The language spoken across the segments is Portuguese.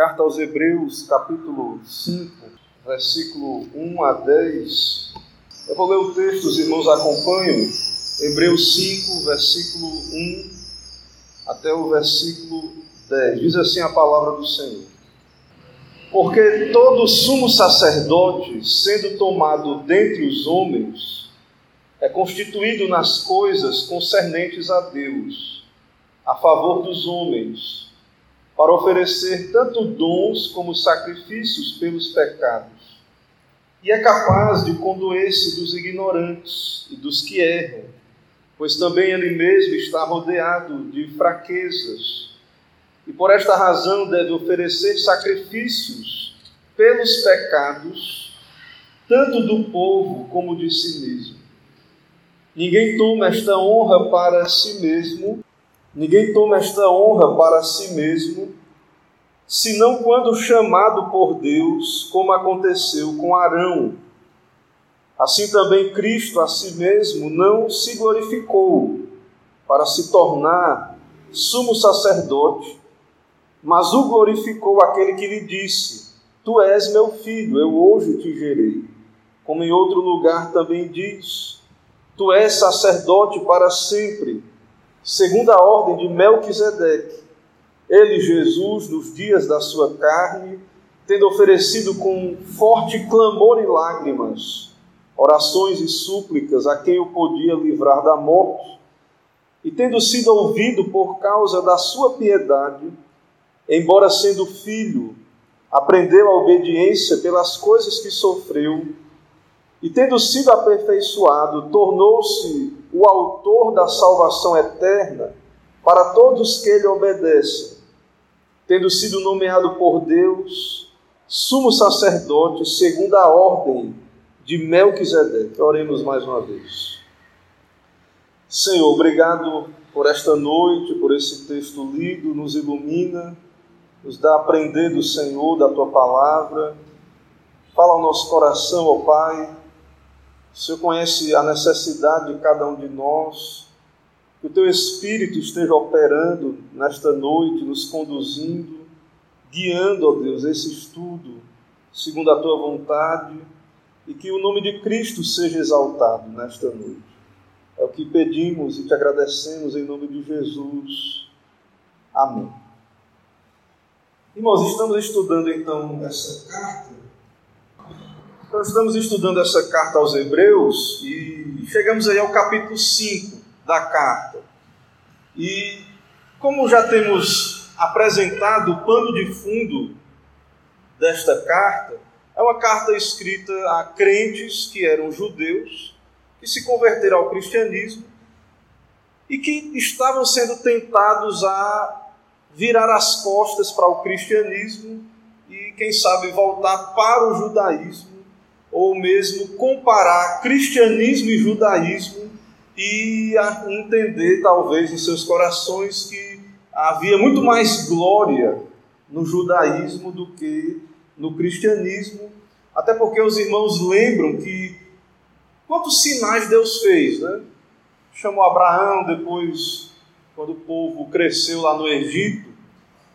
Carta aos Hebreus, capítulo 5, versículo 1 a 10. Eu vou ler o texto, os irmãos acompanham. Hebreus 5, versículo 1 até o versículo 10. Diz assim a palavra do Senhor. Porque todo sumo sacerdote, sendo tomado dentre os homens, é constituído nas coisas concernentes a Deus, a favor dos homens para oferecer tanto dons como sacrifícios pelos pecados. E é capaz de condoer-se dos ignorantes e dos que erram, pois também ele mesmo está rodeado de fraquezas. E por esta razão deve oferecer sacrifícios pelos pecados, tanto do povo como de si mesmo. Ninguém toma esta honra para si mesmo, Ninguém toma esta honra para si mesmo, senão quando chamado por Deus, como aconteceu com Arão. Assim também Cristo a si mesmo não se glorificou para se tornar sumo sacerdote, mas o glorificou aquele que lhe disse: Tu és meu filho, eu hoje te gerei. Como em outro lugar também diz: Tu és sacerdote para sempre segundo a ordem de Melquisedeque. Ele, Jesus, nos dias da sua carne, tendo oferecido com forte clamor e lágrimas, orações e súplicas a quem o podia livrar da morte, e tendo sido ouvido por causa da sua piedade, embora sendo filho, aprendeu a obediência pelas coisas que sofreu, e tendo sido aperfeiçoado, tornou-se o autor da salvação eterna para todos que ele obedecem, tendo sido nomeado por Deus sumo sacerdote segundo a ordem de Melquisedeque. Oremos mais uma vez. Senhor, obrigado por esta noite, por esse texto lido, nos ilumina, nos dá a aprender do Senhor, da tua palavra. Fala ao nosso coração, ó Pai o Senhor conhece a necessidade de cada um de nós. Que o Teu Espírito esteja operando nesta noite, nos conduzindo, guiando, ó Deus, esse estudo segundo a Tua vontade e que o nome de Cristo seja exaltado nesta noite. É o que pedimos e te agradecemos em nome de Jesus. Amém. Irmãos, estamos estudando então essa carta nós estamos estudando essa carta aos Hebreus e chegamos aí ao capítulo 5 da carta. E como já temos apresentado o pano de fundo desta carta, é uma carta escrita a crentes que eram judeus, que se converteram ao cristianismo e que estavam sendo tentados a virar as costas para o cristianismo e, quem sabe, voltar para o judaísmo ou mesmo comparar cristianismo e judaísmo e entender, talvez, em seus corações que havia muito mais glória no judaísmo do que no cristianismo, até porque os irmãos lembram que quantos sinais Deus fez, né? Chamou Abraão depois, quando o povo cresceu lá no Egito,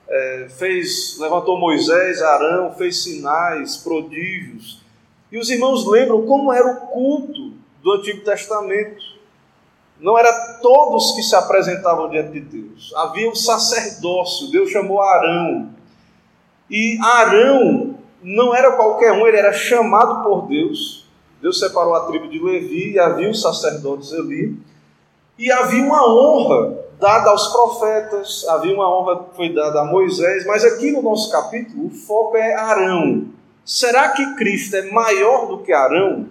é, fez, levantou Moisés, Arão, fez sinais, prodígios, e os irmãos lembram como era o culto do Antigo Testamento. Não era todos que se apresentavam diante de Deus. Havia um sacerdócio. Deus chamou Arão. E Arão não era qualquer um, ele era chamado por Deus. Deus separou a tribo de Levi e havia os sacerdotes ali. E havia uma honra dada aos profetas, havia uma honra que foi dada a Moisés, mas aqui no nosso capítulo o foco é Arão. Será que Cristo é maior do que Arão?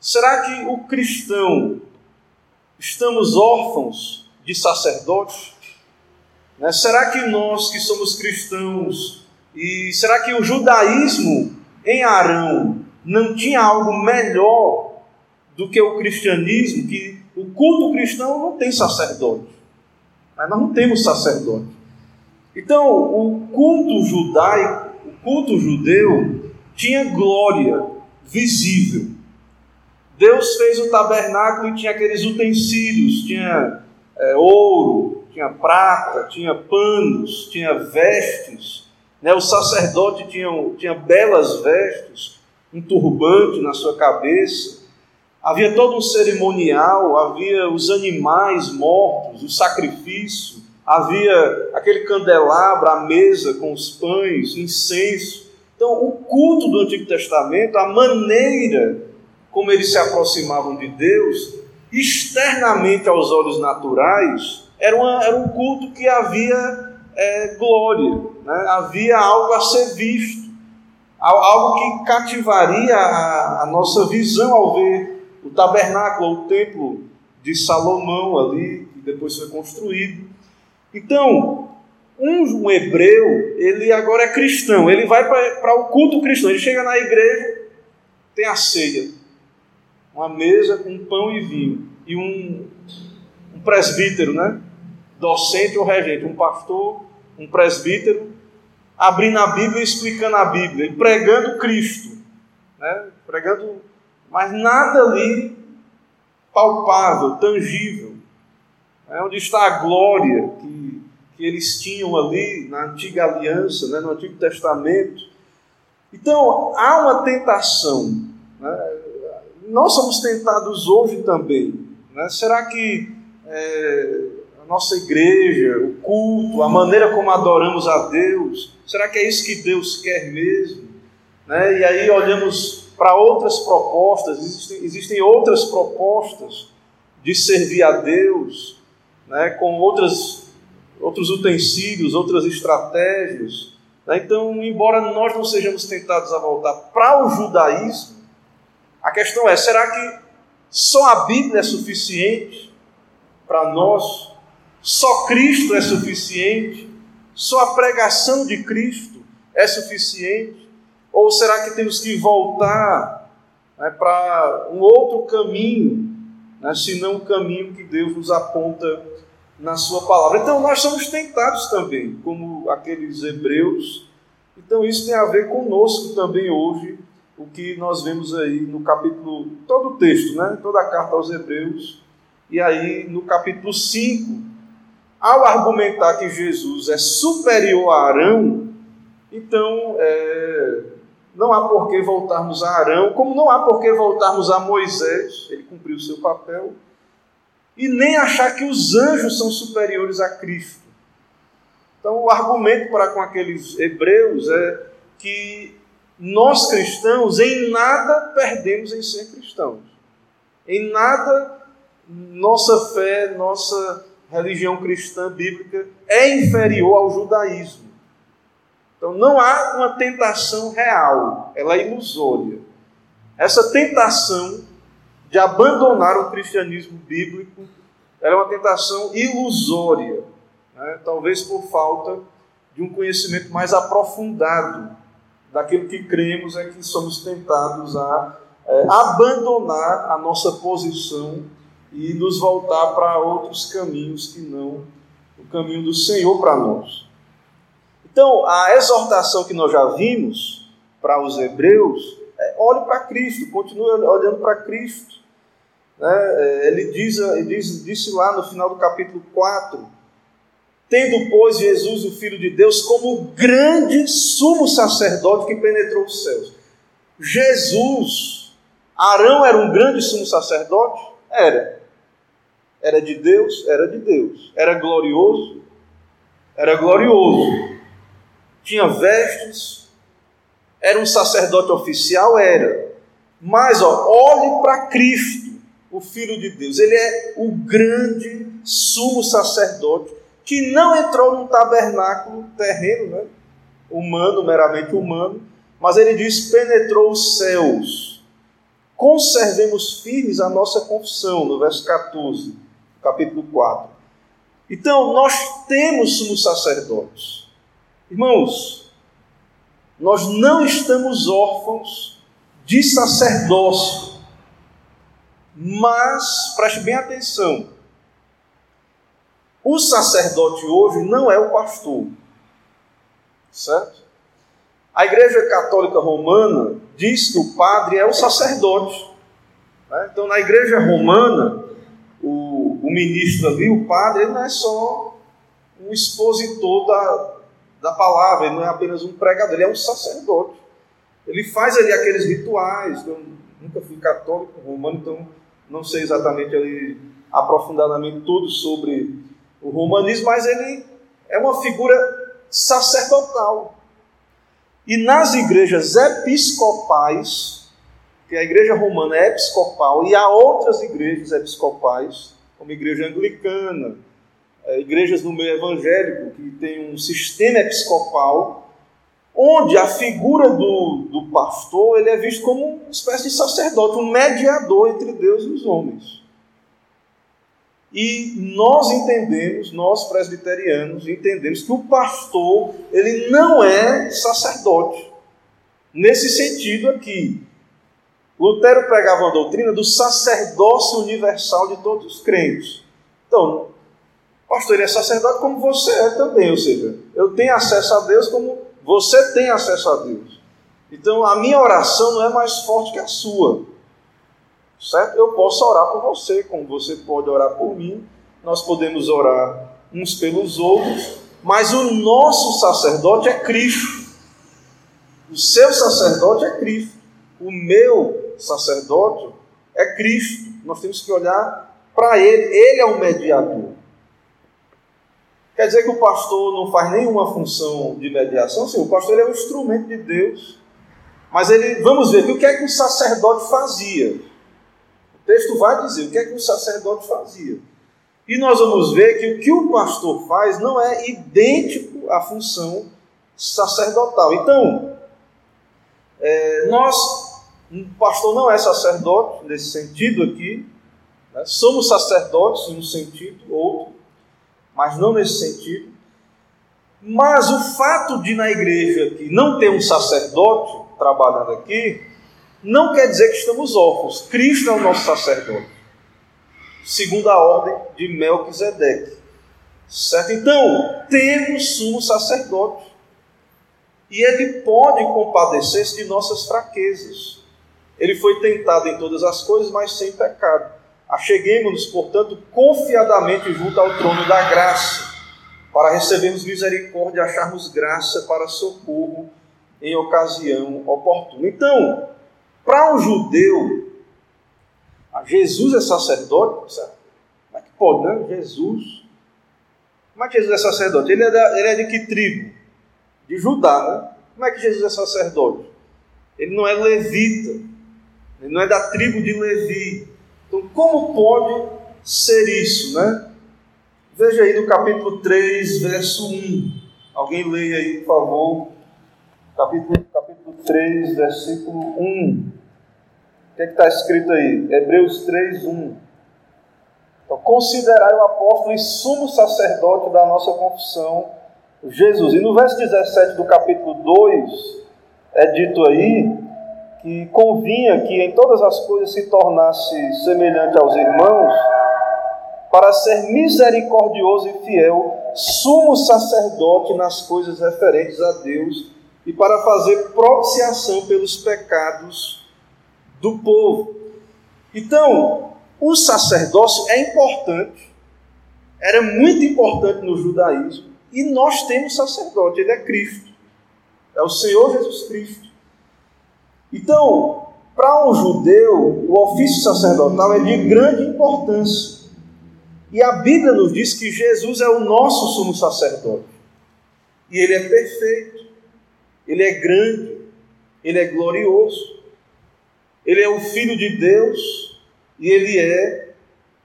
Será que o cristão estamos órfãos de sacerdotes? Né? Será que nós que somos cristãos e será que o judaísmo em Arão não tinha algo melhor do que o cristianismo? Que o culto cristão não tem sacerdote. Nós não temos sacerdote. Então, o culto judaico culto judeu tinha glória visível. Deus fez o tabernáculo e tinha aqueles utensílios, tinha é, ouro, tinha prata, tinha panos, tinha vestes, Né? O sacerdote tinha, tinha belas vestes, um turbante na sua cabeça, havia todo um cerimonial, havia os animais mortos, o sacrifício, havia aquele candelabro, a mesa com os pães, incenso. Então, o culto do Antigo Testamento, a maneira como eles se aproximavam de Deus, externamente aos olhos naturais, era, uma, era um culto que havia é, glória, né? havia algo a ser visto, algo que cativaria a, a nossa visão ao ver o tabernáculo, o templo de Salomão ali, que depois foi construído. Então, um, um hebreu, ele agora é cristão, ele vai para o culto cristão, ele chega na igreja, tem a ceia, uma mesa com pão e vinho, e um, um presbítero, né? docente ou regente, um pastor, um presbítero, abrindo a Bíblia e explicando a Bíblia, e pregando Cristo, né? pregando, mas nada ali palpável, tangível. É onde está a glória que, que eles tinham ali na antiga aliança, né? no Antigo Testamento. Então, há uma tentação. Né? Nós somos tentados hoje também. Né? Será que é, a nossa igreja, o culto, a maneira como adoramos a Deus, será que é isso que Deus quer mesmo? Né? E aí olhamos para outras propostas, existem, existem outras propostas de servir a Deus, né? com outras, outros utensílios, outras estratégias. Né? Então, embora nós não sejamos tentados a voltar para o judaísmo, a questão é: será que só a Bíblia é suficiente para nós só Cristo é suficiente? Só a pregação de Cristo é suficiente? Ou será que temos que voltar né, para um outro caminho, né, senão o caminho que Deus nos aponta na Sua palavra? Então, nós somos tentados também, como aqueles hebreus. Então, isso tem a ver conosco também hoje, o que nós vemos aí no capítulo, todo o texto, né, toda a carta aos hebreus. E aí, no capítulo 5, ao argumentar que Jesus é superior a Arão, então é, não há por que voltarmos a Arão, como não há por que voltarmos a Moisés, ele cumpriu o seu papel, e nem achar que os anjos são superiores a Cristo. Então, o argumento para com aqueles hebreus é que nós cristãos em nada perdemos em ser cristãos. Em nada nossa fé, nossa religião cristã bíblica é inferior ao judaísmo. Então não há uma tentação real, ela é ilusória. Essa tentação de abandonar o cristianismo bíblico é uma tentação ilusória, né? talvez por falta de um conhecimento mais aprofundado daquilo que cremos é que somos tentados a é, abandonar a nossa posição e nos voltar para outros caminhos que não o caminho do Senhor para nós. Então, a exortação que nós já vimos para os hebreus é olhe para Cristo, continue olhando para Cristo. Né? É, ele, diz, ele diz, disse lá no final do capítulo 4: Tendo, pois, Jesus, o Filho de Deus, como grande sumo sacerdote que penetrou os céus. Jesus, Arão era um grande sumo sacerdote? Era. Era de Deus? Era de Deus. Era glorioso? Era glorioso. Tinha vestes? Era um sacerdote oficial? Era. Mas, ó, olhe para Cristo, o Filho de Deus. Ele é o grande sumo sacerdote que não entrou num tabernáculo terreno, né? humano, meramente humano, mas ele diz: penetrou os céus. Conservemos firmes a nossa confissão, no verso 14 capítulo 4. Então, nós temos sumos sacerdotes. Irmãos, nós não estamos órfãos de sacerdócio. Mas, preste bem atenção, o sacerdote hoje não é o pastor, certo? A Igreja Católica Romana diz que o padre é o sacerdote. Né? Então, na Igreja Romana, o, o ministro ali, o padre, ele não é só um expositor da, da palavra, ele não é apenas um pregador, ele é um sacerdote. Ele faz ali aqueles rituais. Eu nunca fui católico romano, então não sei exatamente aprofundadamente tudo sobre o romanismo, mas ele é uma figura sacerdotal. E nas igrejas episcopais, que a igreja romana é episcopal, e há outras igrejas episcopais, como a igreja anglicana, é, igrejas no meio evangélico, que tem um sistema episcopal, onde a figura do, do pastor ele é visto como uma espécie de sacerdote, um mediador entre Deus e os homens. E nós entendemos, nós presbiterianos, entendemos que o pastor, ele não é sacerdote. Nesse sentido aqui, Lutero pregava a doutrina do sacerdócio universal de todos os crentes. Então, pastor ele é sacerdote como você é também, ou seja, eu tenho acesso a Deus como você tem acesso a Deus. Então, a minha oração não é mais forte que a sua. Certo? Eu posso orar por você, como você pode orar por mim. Nós podemos orar uns pelos outros, mas o nosso sacerdote é Cristo. O seu sacerdote é Cristo. O meu sacerdote é Cristo. Nós temos que olhar para ele. Ele é o mediador. Quer dizer que o pastor não faz nenhuma função de mediação? Sim, o pastor é um instrumento de Deus. Mas ele, vamos ver o que é que o sacerdote fazia. O texto vai dizer o que é que o sacerdote fazia. E nós vamos ver que o que o pastor faz não é idêntico à função sacerdotal. Então, é, nós, o pastor não é sacerdote nesse sentido aqui, né? somos sacerdotes em um sentido, outro, mas não nesse sentido. Mas o fato de na igreja aqui não ter um sacerdote trabalhando aqui, não quer dizer que estamos órfãos. Cristo é o nosso sacerdote, segundo a ordem de Melquisedeque. Certo? Então, temos sumo sacerdote. E ele pode compadecer-se de nossas fraquezas. Ele foi tentado em todas as coisas, mas sem pecado. Acheguemos-nos, portanto, confiadamente junto ao trono da graça, para recebermos misericórdia e acharmos graça para socorro em ocasião oportuna. Então, para um judeu, Jesus é sacerdote? Como é que pode, né? Jesus. Como é que Jesus é sacerdote? Ele é, da, ele é de que tribo? De Judá, né? Como é que Jesus é sacerdote? Ele não é levita, ele não é da tribo de Levi. Então, como pode ser isso, né? Veja aí no capítulo 3, verso 1. Alguém leia aí, por favor. Capítulo, capítulo 3, versículo 1. O que é está escrito aí? Hebreus 3, 1. Então, considerai o apóstolo e sumo sacerdote da nossa confissão, Jesus. E no verso 17 do capítulo 2, é dito aí que convinha que em todas as coisas se tornasse semelhante aos irmãos, para ser misericordioso e fiel, sumo sacerdote nas coisas referentes a Deus e para fazer propiciação pelos pecados do povo. Então, o sacerdócio é importante, era muito importante no judaísmo, e nós temos sacerdote, ele é Cristo, é o Senhor Jesus Cristo. Então, para um judeu, o ofício sacerdotal é de grande importância. E a Bíblia nos diz que Jesus é o nosso sumo sacerdote. E ele é perfeito, ele é grande, ele é glorioso. Ele é o filho de Deus e ele é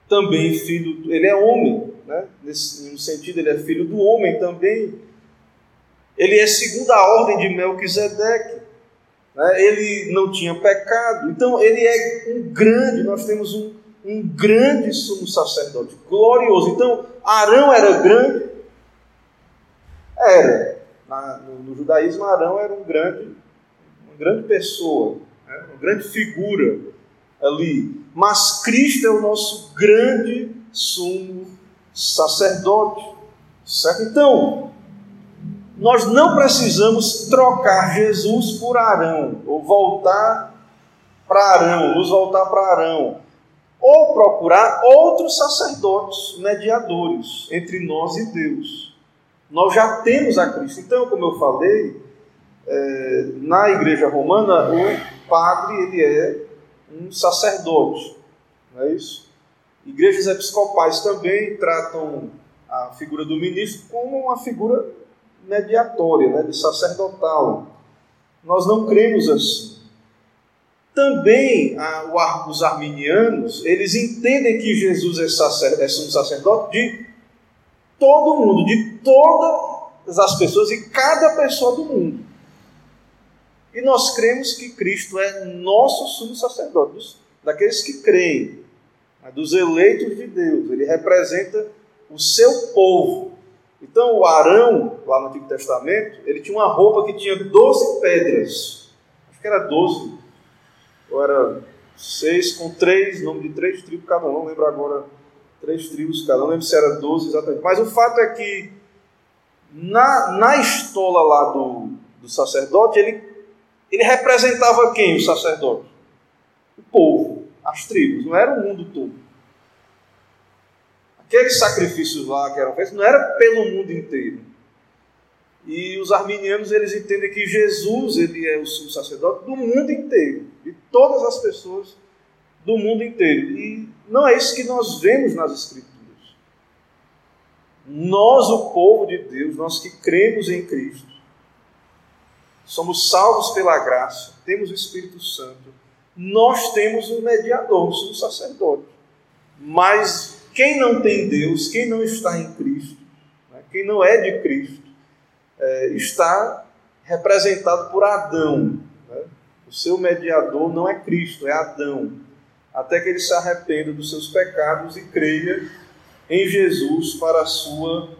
também filho, ele é homem, né? Nesse no sentido, ele é filho do homem também. Ele é segundo a ordem de Melquisedeque. Né? Ele não tinha pecado. Então, ele é um grande, nós temos um, um grande sumo sacerdote, glorioso. Então, Arão era grande? Era. Na, no, no, judaísmo, Arão era um grande, uma grande pessoa né? uma grande figura ali. Mas Cristo é o nosso grande sumo sacerdote. Certo? Então, nós não precisamos trocar Jesus por Arão, ou voltar para Arão, nos voltar para Arão, ou procurar outros sacerdotes mediadores entre nós e Deus. Nós já temos a Cristo. Então, como eu falei, é, na igreja romana, o padre ele é um sacerdote, não é isso? Igrejas episcopais também tratam a figura do ministro como uma figura mediatória, né, de sacerdotal. Nós não cremos assim. Também a, os arminianos, eles entendem que Jesus é, sacer, é um sacerdote de todo mundo, de todas as pessoas e cada pessoa do mundo. E nós cremos que Cristo é nosso sumo sacerdote, daqueles que creem, né, dos eleitos de Deus. Ele representa o seu povo. Então, o Arão, lá no Antigo Testamento, ele tinha uma roupa que tinha 12 pedras. Acho que era 12. Ou era 6 com 3, nome de três tribos cada um. Não lembro agora. Três tribos cada um. Não lembro se era 12 exatamente. Mas o fato é que na, na estola lá do, do sacerdote, ele, ele representava quem, o sacerdote? O povo, as tribos. Não era o mundo todo aqueles sacrifícios lá que eram feitos não era pelo mundo inteiro. E os arminianos eles entendem que Jesus ele é o sumo sacerdote do mundo inteiro, de todas as pessoas do mundo inteiro. E não é isso que nós vemos nas escrituras. Nós, o povo de Deus, nós que cremos em Cristo, somos salvos pela graça, temos o Espírito Santo, nós temos um mediador, um sumo sacerdote. Mas quem não tem Deus, quem não está em Cristo, né, quem não é de Cristo, é, está representado por Adão. Né? O seu mediador não é Cristo, é Adão. Até que ele se arrependa dos seus pecados e creia em Jesus para a sua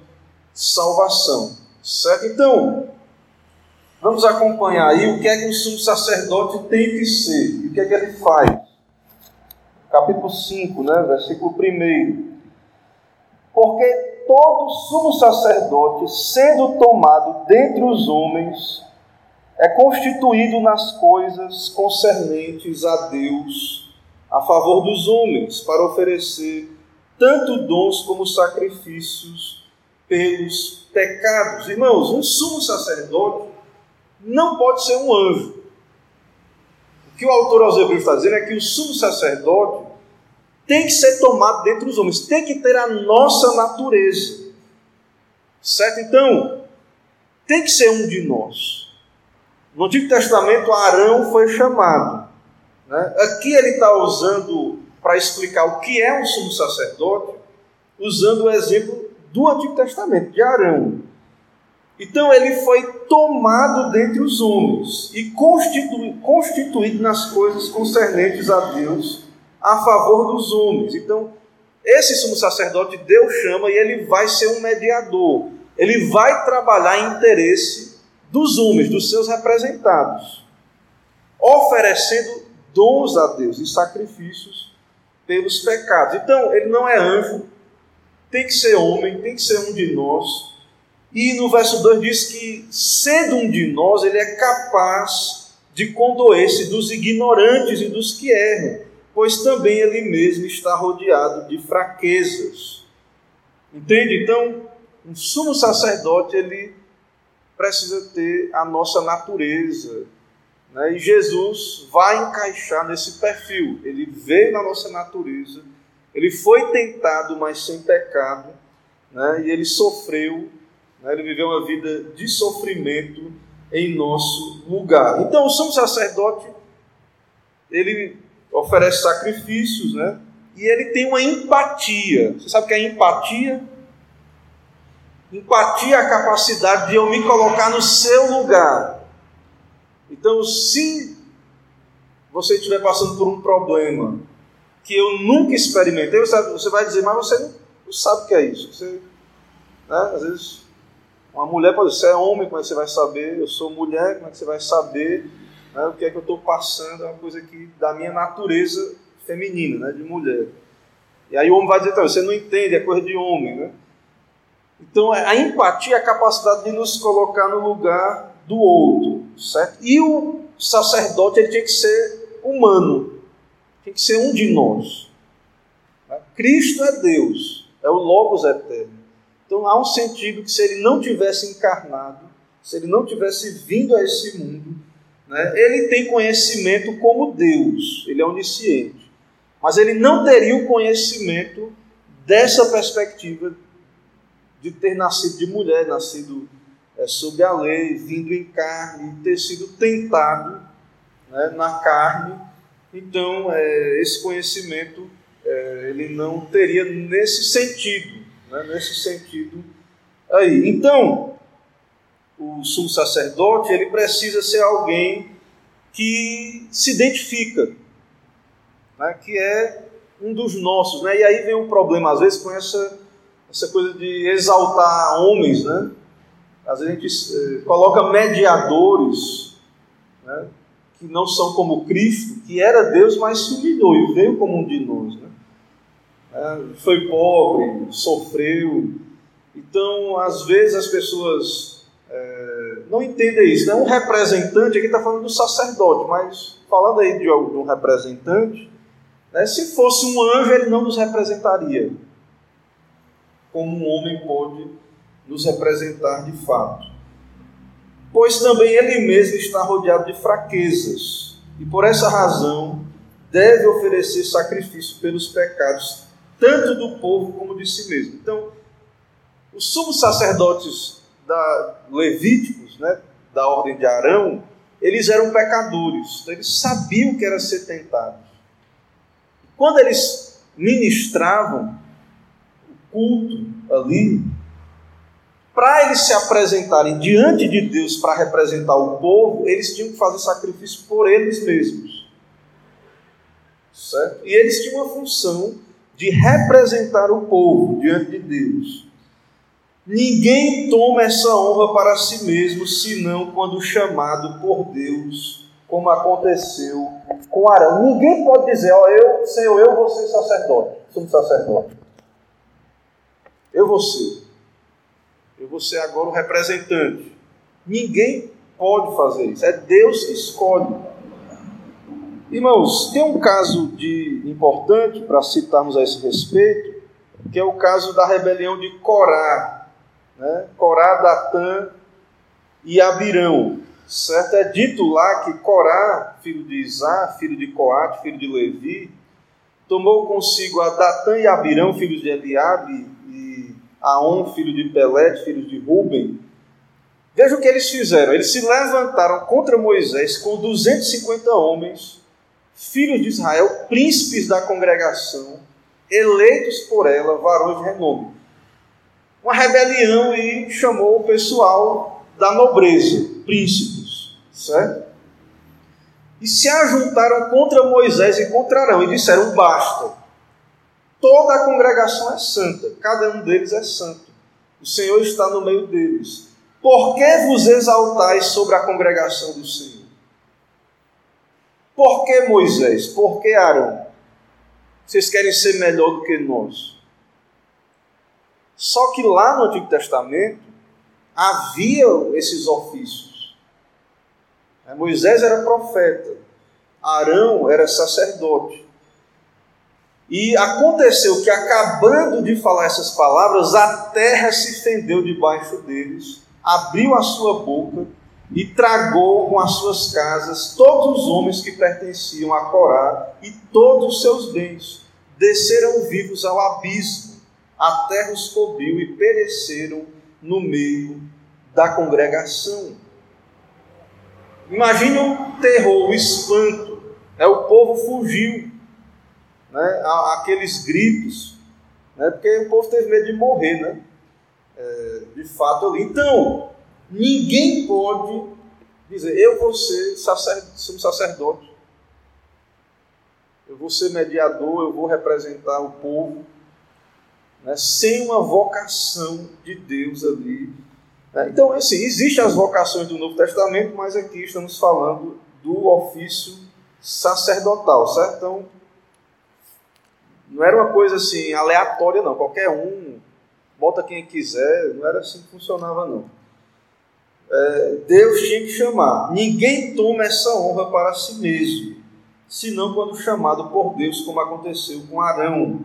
salvação. Certo? Então, vamos acompanhar aí o que é que o sumo sacerdote tem que ser e o que é que ele faz capítulo 5, né, versículo 1. Porque todo sumo sacerdote, sendo tomado dentre os homens, é constituído nas coisas concernentes a Deus, a favor dos homens, para oferecer tanto dons como sacrifícios pelos pecados. Irmãos, um sumo sacerdote não pode ser um anjo que o autor aos Hebreus está dizendo é que o sumo sacerdote tem que ser tomado dentre os homens, tem que ter a nossa natureza. Certo? Então, tem que ser um de nós. No Antigo Testamento, Arão foi chamado. Né? Aqui ele está usando, para explicar o que é um sumo sacerdote, usando o exemplo do Antigo Testamento, de Arão. Então ele foi tomado dentre os homens e constituído nas coisas concernentes a Deus a favor dos homens. Então, esse sumo sacerdote Deus chama e ele vai ser um mediador. Ele vai trabalhar em interesse dos homens, dos seus representados, oferecendo dons a Deus e sacrifícios pelos pecados. Então, ele não é anjo, tem que ser homem, tem que ser um de nós e no verso 2 diz que, sendo um de nós, ele é capaz de condoer-se dos ignorantes e dos que erram, pois também ele mesmo está rodeado de fraquezas. Entende? Então, um sumo sacerdote, ele precisa ter a nossa natureza. Né? E Jesus vai encaixar nesse perfil. Ele veio na nossa natureza, ele foi tentado, mas sem pecado, né? e ele sofreu né? Ele viveu uma vida de sofrimento em nosso lugar. Então, o sumo sacerdote, ele oferece sacrifícios, né? E ele tem uma empatia. Você sabe o que é empatia? Empatia é a capacidade de eu me colocar no seu lugar. Então, se você estiver passando por um problema que eu nunca experimentei, você vai dizer, mas você não sabe o que é isso. Você, né, às vezes uma mulher pode dizer, você é homem, como é que você vai saber? Eu sou mulher, como é que você vai saber né, o que é que eu estou passando? É uma coisa que da minha natureza feminina, né, de mulher. E aí o homem vai dizer, então, você não entende, é coisa de homem. Né? Então a empatia é a capacidade de nos colocar no lugar do outro, certo? E o sacerdote ele tinha que ser humano, tem que ser um de nós. Cristo é Deus, é o Logos eterno. Então há um sentido que se ele não tivesse encarnado, se ele não tivesse vindo a esse mundo, né, ele tem conhecimento como Deus, ele é onisciente. Mas ele não teria o conhecimento dessa perspectiva de ter nascido de mulher, nascido é, sob a lei, vindo em carne, ter sido tentado né, na carne. Então, é, esse conhecimento é, ele não teria nesse sentido, né, nesse sentido aí. Então, o sumo sacerdote ele precisa ser alguém que se identifica, né, que é um dos nossos, né? E aí vem um problema às vezes com essa essa coisa de exaltar homens, né? Às vezes a gente eh, coloca mediadores, né? que não são como Cristo, que era Deus, mas se humilhou e veio como um de nós. Né? É, foi pobre, sofreu. Então, às vezes as pessoas é, não entendem isso. Né? Um representante, aqui está falando do sacerdote, mas falando aí de, de um representante, né? se fosse um anjo, ele não nos representaria como um homem pode nos representar de fato. Pois também ele mesmo está rodeado de fraquezas, e por essa razão deve oferecer sacrifício pelos pecados, tanto do povo como de si mesmo. Então, os sumos sacerdotes da, levíticos, né, da ordem de Arão, eles eram pecadores, então eles sabiam que era ser tentados. Quando eles ministravam o culto ali, para eles se apresentarem diante de Deus para representar o povo, eles tinham que fazer sacrifício por eles mesmos. Certo? E eles tinham uma função de representar o povo diante de Deus. Ninguém toma essa honra para si mesmo, senão quando chamado por Deus, como aconteceu com Arão. Ninguém pode dizer, ó, eu, Senhor, eu vou ser sacerdote, somos sacerdote. Eu vou ser eu vou ser agora o representante. Ninguém pode fazer isso, é Deus que escolhe. Irmãos, tem um caso de importante para citarmos a esse respeito, que é o caso da rebelião de Corá, né? Corá, Datã e Abirão. Certo? É dito lá que Corá, filho de Isá, filho de Coate, filho de Levi, tomou consigo a Datã e Abirão, filhos de Eliabe, Aon, filho de Pelete, filho de Ruben. Veja o que eles fizeram. Eles se levantaram contra Moisés com 250 homens, filhos de Israel, príncipes da congregação, eleitos por ela, varões de renome. Uma rebelião e chamou o pessoal da nobreza, príncipes, certo? E se ajuntaram contra Moisés e contra Arão e disseram: basta, Toda a congregação é santa, cada um deles é santo. O Senhor está no meio deles. Por que vos exaltais sobre a congregação do Senhor? Por que Moisés? Por que Arão? Vocês querem ser melhor do que nós? Só que lá no Antigo Testamento havia esses ofícios. Moisés era profeta, Arão era sacerdote. E aconteceu que, acabando de falar essas palavras, a terra se fendeu debaixo deles, abriu a sua boca e tragou com as suas casas todos os homens que pertenciam a Corá e todos os seus bens. Desceram vivos ao abismo, a terra os cobriu e pereceram no meio da congregação. Imagine o terror, o espanto. É, o povo fugiu né, aqueles gritos, né, porque o povo teve medo de morrer, né, é, de fato ali. Então, ninguém pode dizer, eu vou ser sacerdote, sacerdote, eu vou ser mediador, eu vou representar o povo, né, sem uma vocação de Deus ali. Né. Então, assim, existem as vocações do Novo Testamento, mas aqui estamos falando do ofício sacerdotal, certo? Então, não era uma coisa assim aleatória, não. Qualquer um bota quem quiser, não era assim que funcionava, não. É, Deus tinha que chamar. Ninguém toma essa honra para si mesmo, senão quando chamado por Deus, como aconteceu com Arão.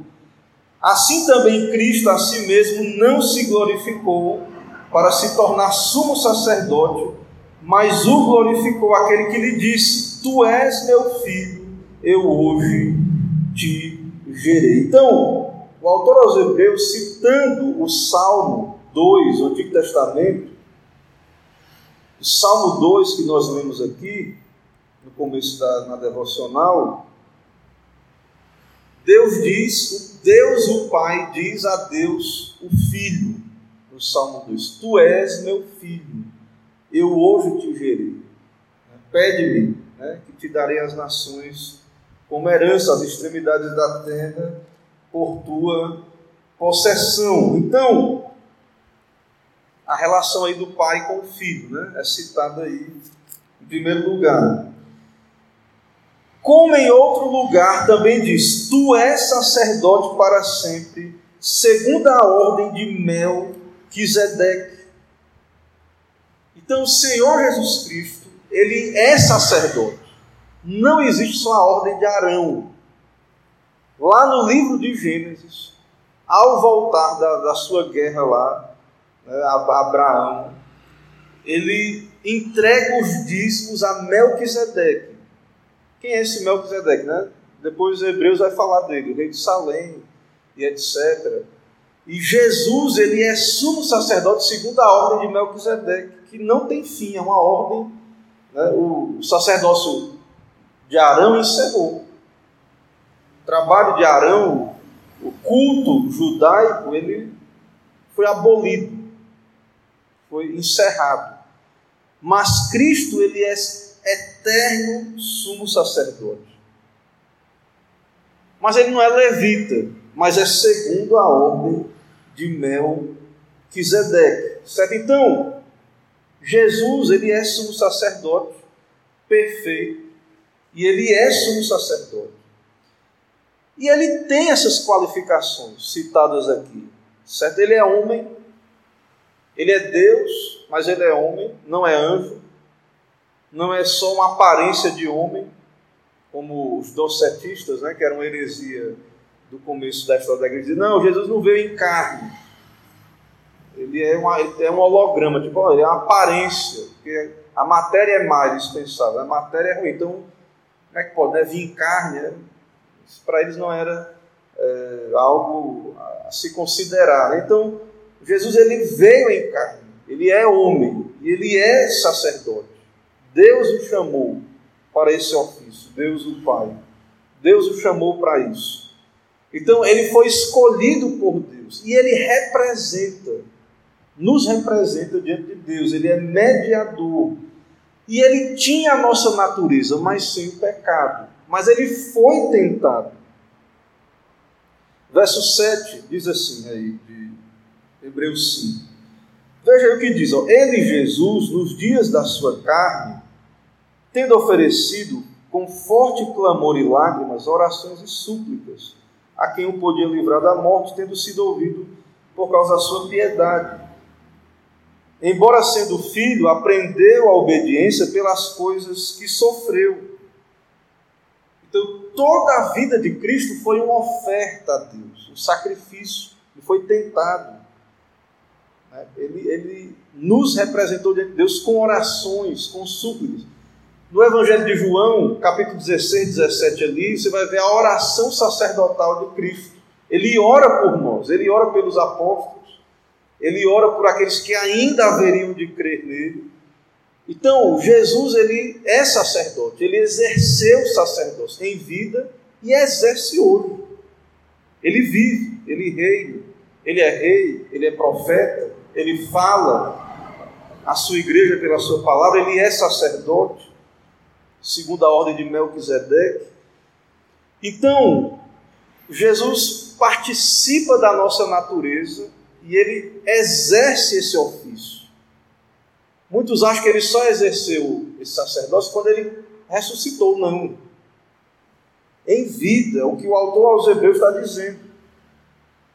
Assim também Cristo a si mesmo não se glorificou para se tornar sumo sacerdote, mas o glorificou aquele que lhe disse: Tu és meu filho, eu hoje te gerei. Então, o autor aos Hebreus, citando o Salmo 2, o Antigo Testamento, o Salmo 2 que nós lemos aqui, no começo da na devocional, Deus diz, Deus o Pai diz a Deus o Filho, no Salmo 2: Tu és meu filho, eu hoje te gerei. Pede-me né, que te darei as nações como herança, as extremidades da terra, por tua possessão. Então, a relação aí do pai com o filho, né, é citada aí em primeiro lugar. Como em outro lugar também diz: Tu és sacerdote para sempre, segundo a ordem de Melquisedeque. Então, o Senhor Jesus Cristo, ele é sacerdote. Não existe só a ordem de Arão. Lá no livro de Gênesis, ao voltar da, da sua guerra lá, né, Abraão, ele entrega os dízimos a Melquisedeque. Quem é esse Melquisedeque, né? Depois os hebreus vai falar dele, o rei de Salém e etc. E Jesus, ele é sumo sacerdote segundo a ordem de Melquisedeque, que não tem fim, é uma ordem. Né? O sacerdócio de Arão encerrou. O trabalho de Arão, o culto judaico, ele foi abolido, foi encerrado. Mas Cristo, ele é eterno sumo sacerdote. Mas ele não é levita, mas é segundo a ordem de Melquisedeque. Certo? Então, Jesus, ele é sumo sacerdote perfeito e ele é sumo sacerdote. E ele tem essas qualificações citadas aqui, certo? Ele é homem, ele é Deus, mas ele é homem, não é anjo, não é só uma aparência de homem, como os docetistas, né, que era uma heresia do começo da história da igreja. Não, Jesus não veio em carne. Ele é, uma, é um holograma, tipo, ele é uma aparência, porque a matéria é mais dispensável, a matéria é ruim. Então, como é que pode né, vir em carne? Né? Para eles não era é, algo a se considerar. Então, Jesus ele veio em carne, ele é homem e ele é sacerdote. Deus o chamou para esse ofício, Deus o Pai. Deus o chamou para isso. Então ele foi escolhido por Deus e ele representa, nos representa diante de Deus, ele é mediador. E ele tinha a nossa natureza, mas sem o pecado. Mas ele foi tentado. Verso 7 diz assim aí, de Hebreus 5. Veja o que diz: ó, Ele, Jesus, nos dias da sua carne, tendo oferecido com forte clamor e lágrimas orações e súplicas a quem o podia livrar da morte, tendo sido ouvido por causa da sua piedade. Embora sendo filho, aprendeu a obediência pelas coisas que sofreu. Então, toda a vida de Cristo foi uma oferta a Deus, um sacrifício, ele foi tentado. Ele, ele nos representou diante de Deus com orações, com súplicas. No Evangelho de João, capítulo 16, 17 ali, você vai ver a oração sacerdotal de Cristo. Ele ora por nós, ele ora pelos apóstolos, ele ora por aqueles que ainda haveriam de crer nele. Então, Jesus ele é sacerdote, ele exerceu sacerdócio em vida e exerce hoje. Ele vive, ele reina, ele é rei, ele é profeta, ele fala a sua igreja pela sua palavra, ele é sacerdote segundo a ordem de Melquisedeque. Então, Jesus participa da nossa natureza e ele exerce esse ofício. Muitos acham que ele só exerceu esse sacerdócio quando ele ressuscitou. Não. Em vida, o que o autor aos Hebreus está dizendo.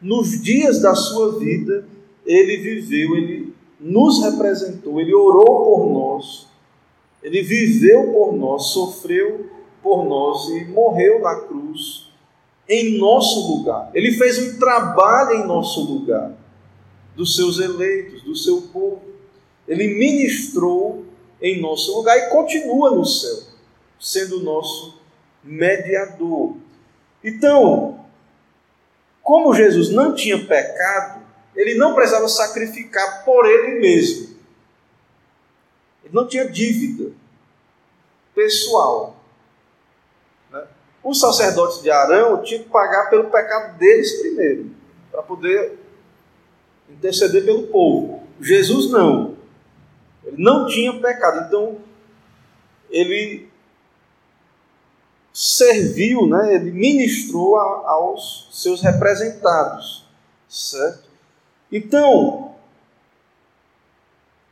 Nos dias da sua vida, ele viveu, ele nos representou, ele orou por nós ele viveu por nós, sofreu por nós e morreu na cruz em nosso lugar. Ele fez um trabalho em nosso lugar, dos seus eleitos, do seu povo. Ele ministrou em nosso lugar e continua no céu, sendo nosso mediador. Então, como Jesus não tinha pecado, ele não precisava sacrificar por ele mesmo. Ele não tinha dívida pessoal. Né? Os sacerdotes de Arão tinham que pagar pelo pecado deles primeiro, para poder interceder pelo povo. Jesus não. Ele não tinha pecado. Então, ele serviu, né? ele ministrou aos seus representados. Certo? Então,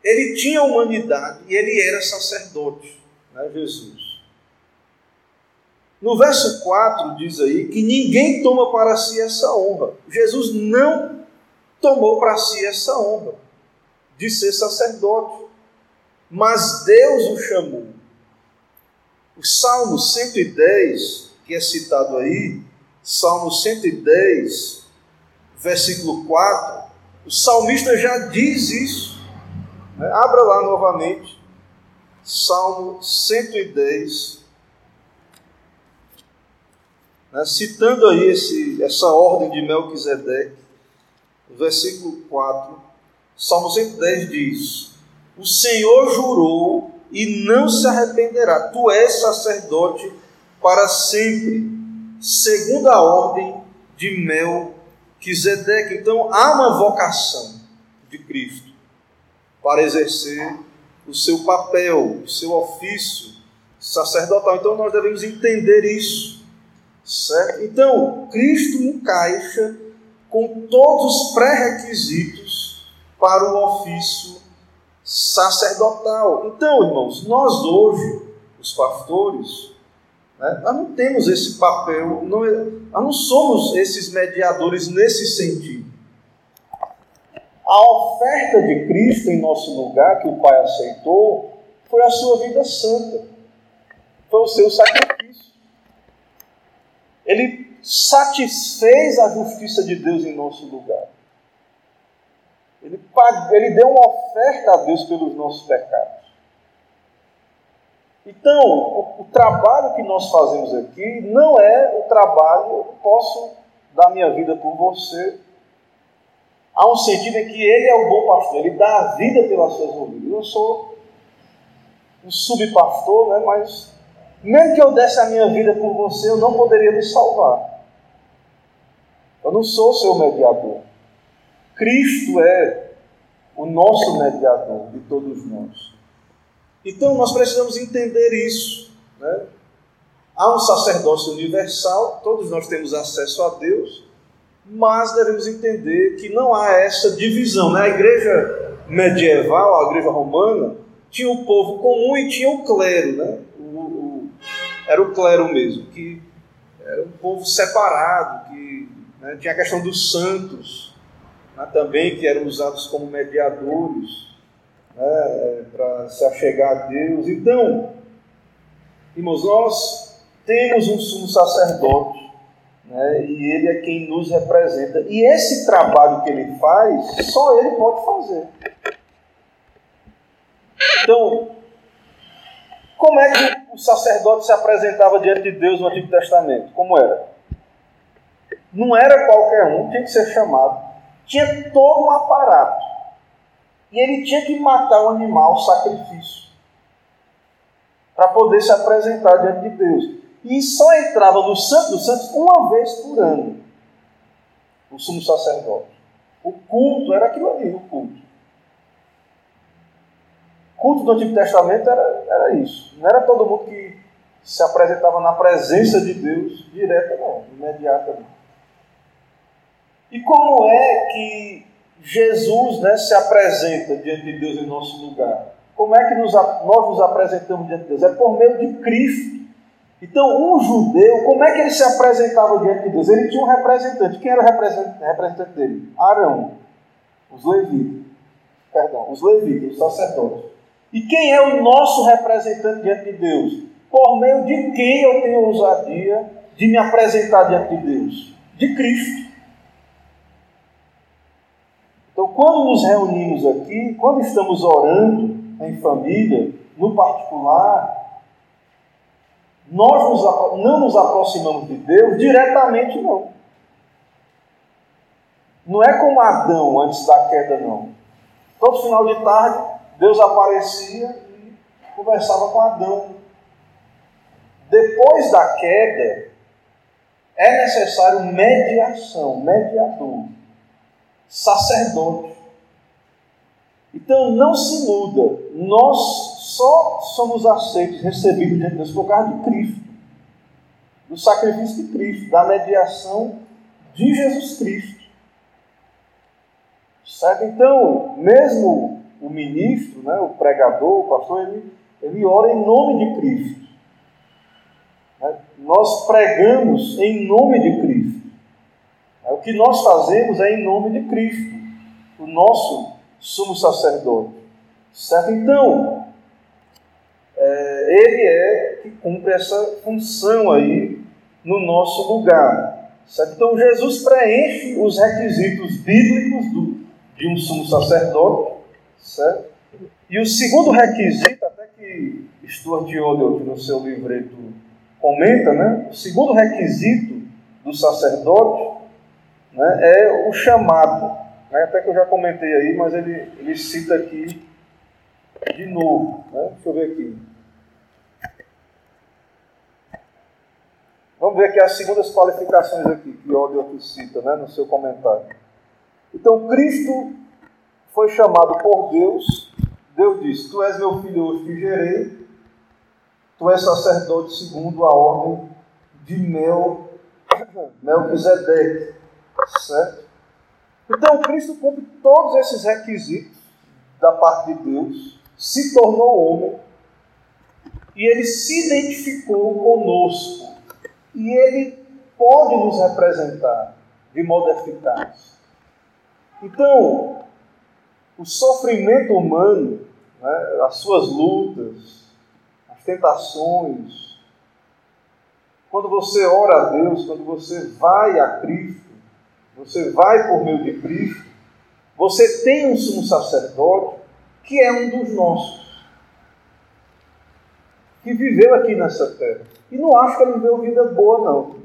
ele tinha humanidade e ele era sacerdote, né, Jesus. No verso 4 diz aí que ninguém toma para si essa honra. Jesus não tomou para si essa honra de ser sacerdote, mas Deus o chamou. O Salmo 110, que é citado aí, Salmo 110, versículo 4, o salmista já diz isso. Abra lá novamente, Salmo 110, né? citando aí esse, essa ordem de Melquisedeque, versículo 4, Salmo 110 diz: O Senhor jurou e não se arrependerá, tu és sacerdote para sempre, segundo a ordem de Melquisedeque. Então há uma vocação de Cristo para exercer o seu papel, o seu ofício sacerdotal. Então nós devemos entender isso. Certo? Então, Cristo encaixa com todos os pré-requisitos para o ofício sacerdotal. Então, irmãos, nós hoje, os pastores, né, nós não temos esse papel, não, é, nós não somos esses mediadores nesse sentido. A oferta de Cristo em nosso lugar, que o Pai aceitou, foi a sua vida santa, foi o seu sacrifício. Ele satisfez a justiça de Deus em nosso lugar. Ele, ele deu uma oferta a Deus pelos nossos pecados. Então, o, o, trabalho que nós fazemos aqui não é o trabalho, eu posso dar minha vida por você. Há um sentido em que ele é o bom pastor, ele dá a vida pelas suas ovelhas. Eu sou um subpastor, né, mas mesmo que eu desse a minha vida por você, eu não poderia me salvar. Eu não sou seu mediador. Cristo é o nosso mediador de todos nós. Então nós precisamos entender isso. Né? Há um sacerdócio universal, todos nós temos acesso a Deus, mas devemos entender que não há essa divisão. Né? igreja medieval, a igreja romana, tinha o povo comum e tinha o clero, né? O, o, era o clero mesmo, que era um povo separado, que né? tinha a questão dos santos, né, também que eram usados como mediadores né, para se achegar a Deus. Então, irmãos, nós temos um sumo sacerdote né, e ele é quem nos representa. E esse trabalho que ele faz, só ele pode fazer. Então, como é que o sacerdote se apresentava diante de Deus no Antigo Testamento? Como era? Não era qualquer um, tinha que ser chamado tinha todo um aparato. E ele tinha que matar o um animal, sacrifício, para poder se apresentar diante de Deus. E só entrava no Santo dos Santos uma vez por ano, o sumo sacerdote. O culto era aquilo ali, o culto. O culto do Antigo Testamento era, era isso. Não era todo mundo que se apresentava na presença de Deus direta, não, imediata. Não. E como é que Jesus né, se apresenta diante de Deus em nosso lugar? Como é que nos, nós nos apresentamos diante de Deus? É por meio de Cristo. Então, um judeu, como é que ele se apresentava diante de Deus? Ele tinha um representante. Quem era o representante, dele? Arão, os levitas. Perdão, os levitas, os sacerdotes. E quem é o nosso representante diante de Deus? Por meio de quem eu tenho ousadia de me apresentar diante de Deus? De Cristo. Então, quando nos reunimos aqui, quando estamos orando em família, no particular, nós nos, não nos aproximamos de Deus diretamente, não. Não é como Adão antes da queda, não. Todo final de tarde, Deus aparecia e conversava com Adão. Depois da queda, é necessário mediação, mediador, sacerdote. Então não se iluda, nós só somos aceitos, recebidos de Deus por causa de Cristo, do sacrifício de Cristo, da mediação de Jesus Cristo. Certo? Então, mesmo o ministro, né, o pregador, o pastor, ele, ele ora em nome de Cristo. Né? Nós pregamos em nome de Cristo. É, o que nós fazemos é em nome de Cristo, o nosso sumo sacerdote. Certo? Então, ele é que cumpre essa função aí no nosso lugar. Certo? Então, Jesus preenche os requisitos bíblicos do, de um sumo sacerdote. Certo? E o segundo requisito, até que Stuart Odell, no seu livreto comenta, né? O segundo requisito do sacerdote né, é o chamado. Né? Até que eu já comentei aí, mas ele, ele cita aqui de novo. Né? Deixa eu ver aqui. Vamos ver aqui as segundas qualificações aqui que Odell aqui cita né, no seu comentário. Então, Cristo foi chamado por Deus. Deus disse: Tu és meu filho, hoje te gerei tu és sacerdote segundo a ordem de Mel, Melquisedeque, certo? Então Cristo cumpre todos esses requisitos da parte de Deus, se tornou homem e ele se identificou conosco e ele pode nos representar de modo eficaz. Então, o sofrimento humano, né, as suas lutas, tentações. Quando você ora a Deus, quando você vai a Cristo, você vai por meio de Cristo, você tem um sumo sacerdote que é um dos nossos, que viveu aqui nessa terra. E não acho que ele viveu vida boa, não,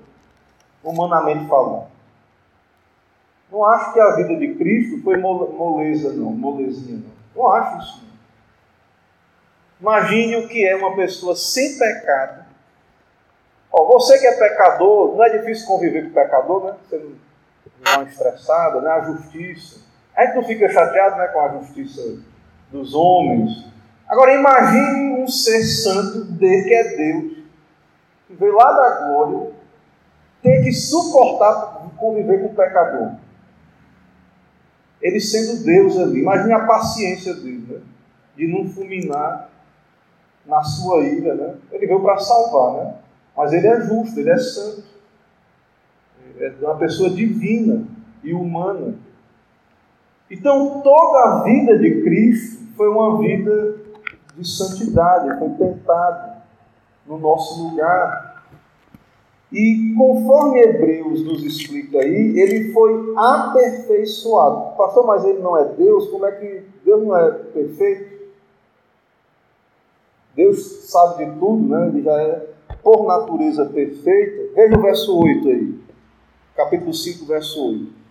humanamente falando. Não acho que a vida de Cristo foi moleza, não, molezinha, não. Não acho isso. Imagine o que é uma pessoa sem pecado. Ó, você que é pecador, não é difícil conviver com pecador, né? Você não dá uma estressada, né? A justiça. A gente não fica chateado né, com a justiça dos homens. Agora imagine um ser santo de que é Deus, que veio lá da glória, ter que suportar conviver com o pecador. Ele sendo Deus ali. Imagine a paciência dele, né? de não fulminar na sua ira, né? Ele veio para salvar, né? Mas ele é justo, ele é santo. Ele é uma pessoa divina e humana. Então, toda a vida de Cristo foi uma vida de santidade, foi tentado no nosso lugar. E conforme Hebreus nos explica aí, ele foi aperfeiçoado. Pastor, mas ele não é Deus? Como é que Deus não é perfeito? Deus sabe de tudo, né? ele já é por natureza perfeita. Veja o verso 8 aí, capítulo 5, verso 8.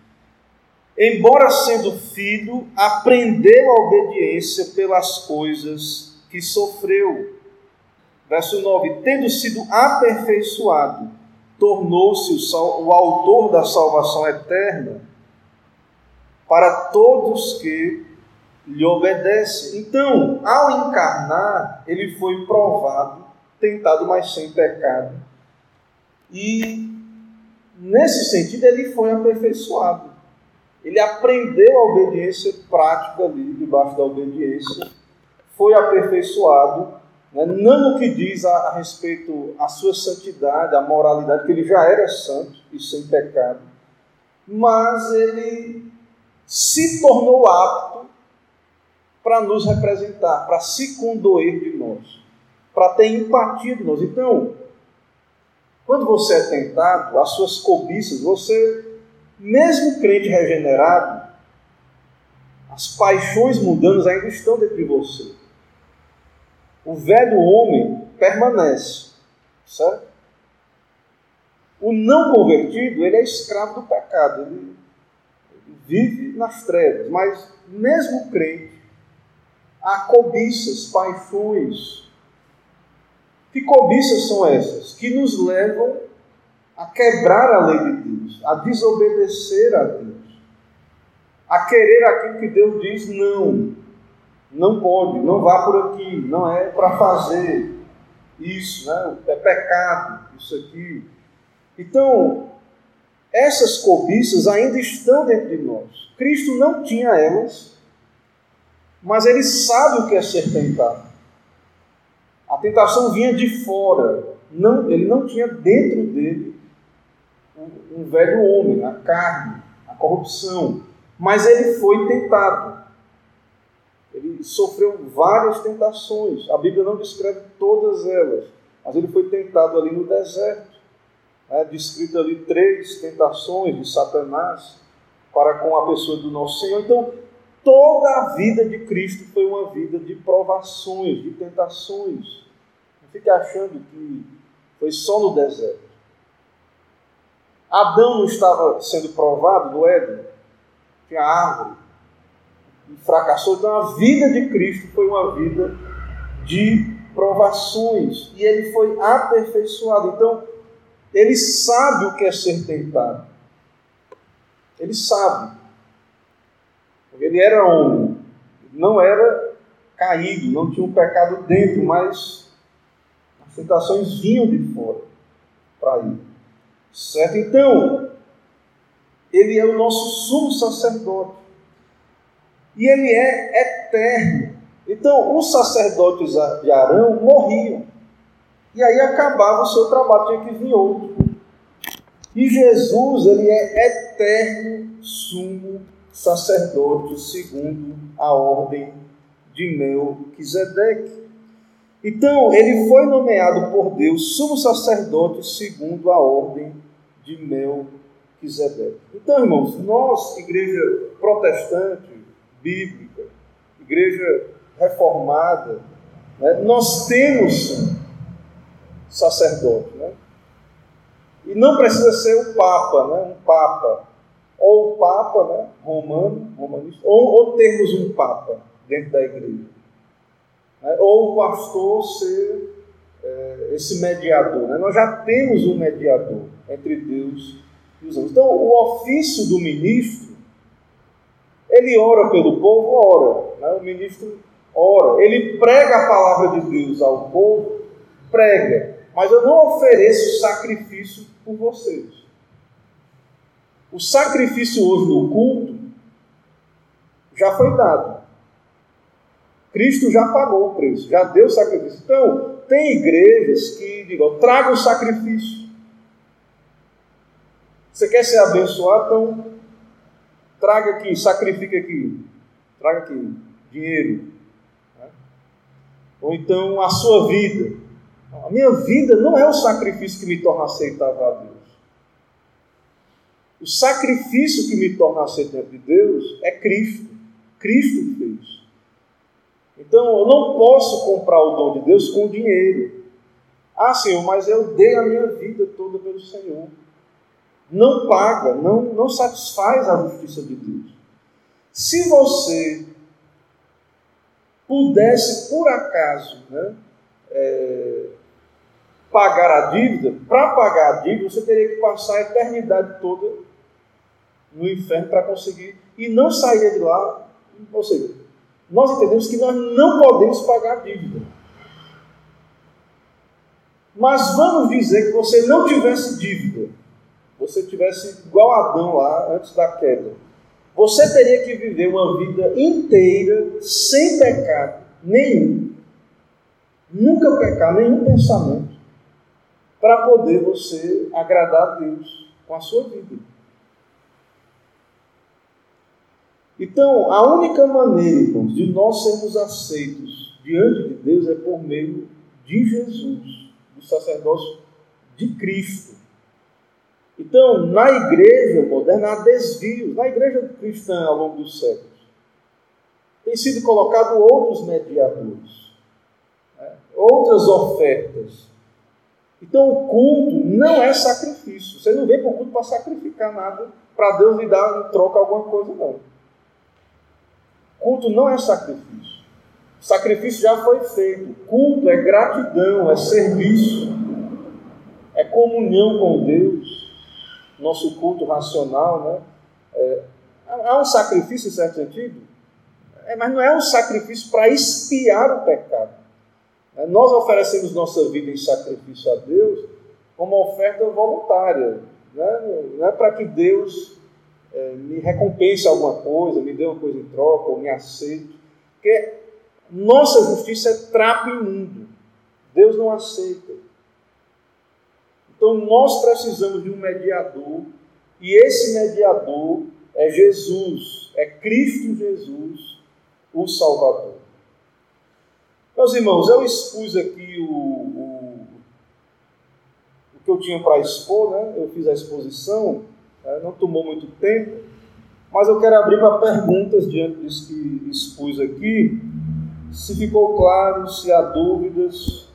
Embora sendo filho, aprendeu a obediência pelas coisas que sofreu. Verso 9: Tendo sido aperfeiçoado, tornou-se o, o autor da salvação eterna para todos que lhe obedece. Então, ao encarnar, ele foi provado, tentado, mas sem pecado. E, nesse sentido, ele foi aperfeiçoado. Ele aprendeu a obediência prática ali, debaixo da obediência, foi aperfeiçoado? Não no que diz a, a respeito à sua santidade, à moralidade, que ele já era santo e sem pecado, mas ele se tornou apto para nos representar, para se condoer de nós, para ter empatia de nós. Então, quando você é tentado, as suas cobiças, você, mesmo crente regenerado, as paixões mundanas ainda estão dentro de você. O velho homem permanece, certo? O não convertido, ele é escravo do pecado, ele, vive nas trevas, mas mesmo crente, há cobiças, paixões. Que cobiças são essas? Que nos levam a quebrar a lei de Deus, a desobedecer a Deus, a querer aquilo que Deus diz não, não pode, não vá por aqui, não é para fazer isso, né? é pecado, isso aqui. Então, essas cobiças ainda estão dentro de nós. Cristo não tinha elas, mas ele sabe o que é ser tentado. A tentação vinha de fora, não, ele não tinha dentro dele um, um velho homem, a carne, a corrupção, mas ele foi tentado. Sofreu várias tentações. A Bíblia não descreve todas elas, mas ele foi tentado ali no deserto. É descrito ali três tentações de Satanás para com a pessoa do nosso Senhor. Então, Toda a vida de Cristo foi uma vida de provações, de tentações. Não fique achando que foi só no deserto. Adão não estava sendo provado no Éden, tinha árvore, fracassou. Então a vida de Cristo foi uma vida de provações, e ele foi aperfeiçoado. Então, ele sabe o que é ser tentado. Ele sabe. Ele era homem, não era caído, não tinha um pecado dentro, mas as tentações vinham de fora para ele. Certo? Então, ele é o nosso sumo sacerdote. E ele é eterno. Então, os sacerdotes de Arão morriam. E aí acabava o seu trabalho, tinha que vir outro. E Jesus, ele é eterno sumo sacerdote segundo a ordem de Melquisedeque. Então, ele foi nomeado por Deus sumo sacerdote segundo a ordem de Melquisedeque. Então, irmãos, nós, igreja protestante, bíblica, igreja reformada, né, nós temos sacerdote, né? E não precisa ser o Papa, né? um Papa ou o Papa né, romano, romanista, ou, ou termos um Papa dentro da igreja. Né, ou o pastor ser é, esse mediador. Né? Nós já temos um mediador entre Deus e os homens. Então, o ofício do ministro, ele ora pelo povo, ora. Né? O ministro ora. Ele prega a palavra de Deus ao povo, prega. Mas eu não ofereço sacrifício por vocês. O sacrifício hoje no culto já foi dado. Cristo já pagou o preço, já deu o sacrifício. Então, tem igrejas que digam, traga o sacrifício. Você quer ser abençoado? Então, traga aqui, sacrifique aqui. Traga aqui dinheiro. Né? Ou então a sua vida. A minha vida não é o sacrifício que me torna aceitável a Deus. O sacrifício que me torna aceito de Deus é Cristo. Cristo fez. Então eu não posso comprar o dom de Deus com dinheiro. Ah, Senhor, mas eu dei a minha vida toda pelo Senhor. Não paga, não, não satisfaz a justiça de Deus. Se você pudesse, por acaso, né, é, pagar a dívida, para pagar a dívida, você teria que passar a eternidade toda no inferno para conseguir e não sairia de lá. Ou seja, nós entendemos que nós não podemos pagar a dívida. Mas vamos dizer que você não tivesse dívida, você tivesse igual Adão lá antes da queda. Você teria que viver uma vida inteira sem pecado nenhum. Nunca pecar nenhum pensamento para poder você agradar a Deus com a sua vida. Então, a única maneira, de nós sermos aceitos diante de Deus é por meio de Jesus, do sacerdócio de Cristo. Então, na igreja moderna há desvios, na igreja cristã ao longo dos séculos. Tem sido colocado outros mediadores, né? outras ofertas. Então, o culto não é sacrifício. Você não vem para o culto para sacrificar nada, para Deus lhe dar em troca alguma coisa, não. Culto não é sacrifício. Sacrifício já foi feito. Culto é gratidão, é serviço, é comunhão com Deus nosso culto racional, né? É, há um sacrifício em certo sentido, é, mas não é um sacrifício para expiar o pecado. É, nós oferecemos nossa vida em sacrifício a Deus como oferta voluntária, né? não é para que Deus é, me recompense alguma coisa, me dê uma coisa em troca, ou me aceite, porque nossa justiça é trapo imundo, Deus não aceita. Então nós precisamos de um mediador, e esse mediador é Jesus, é Cristo Jesus, o Salvador. Meus irmãos, eu expus aqui o, o, o que eu tinha para expor, né? eu fiz a exposição, né? não tomou muito tempo, mas eu quero abrir para perguntas diante disso que expus aqui, se ficou claro, se há dúvidas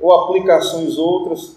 ou aplicações outras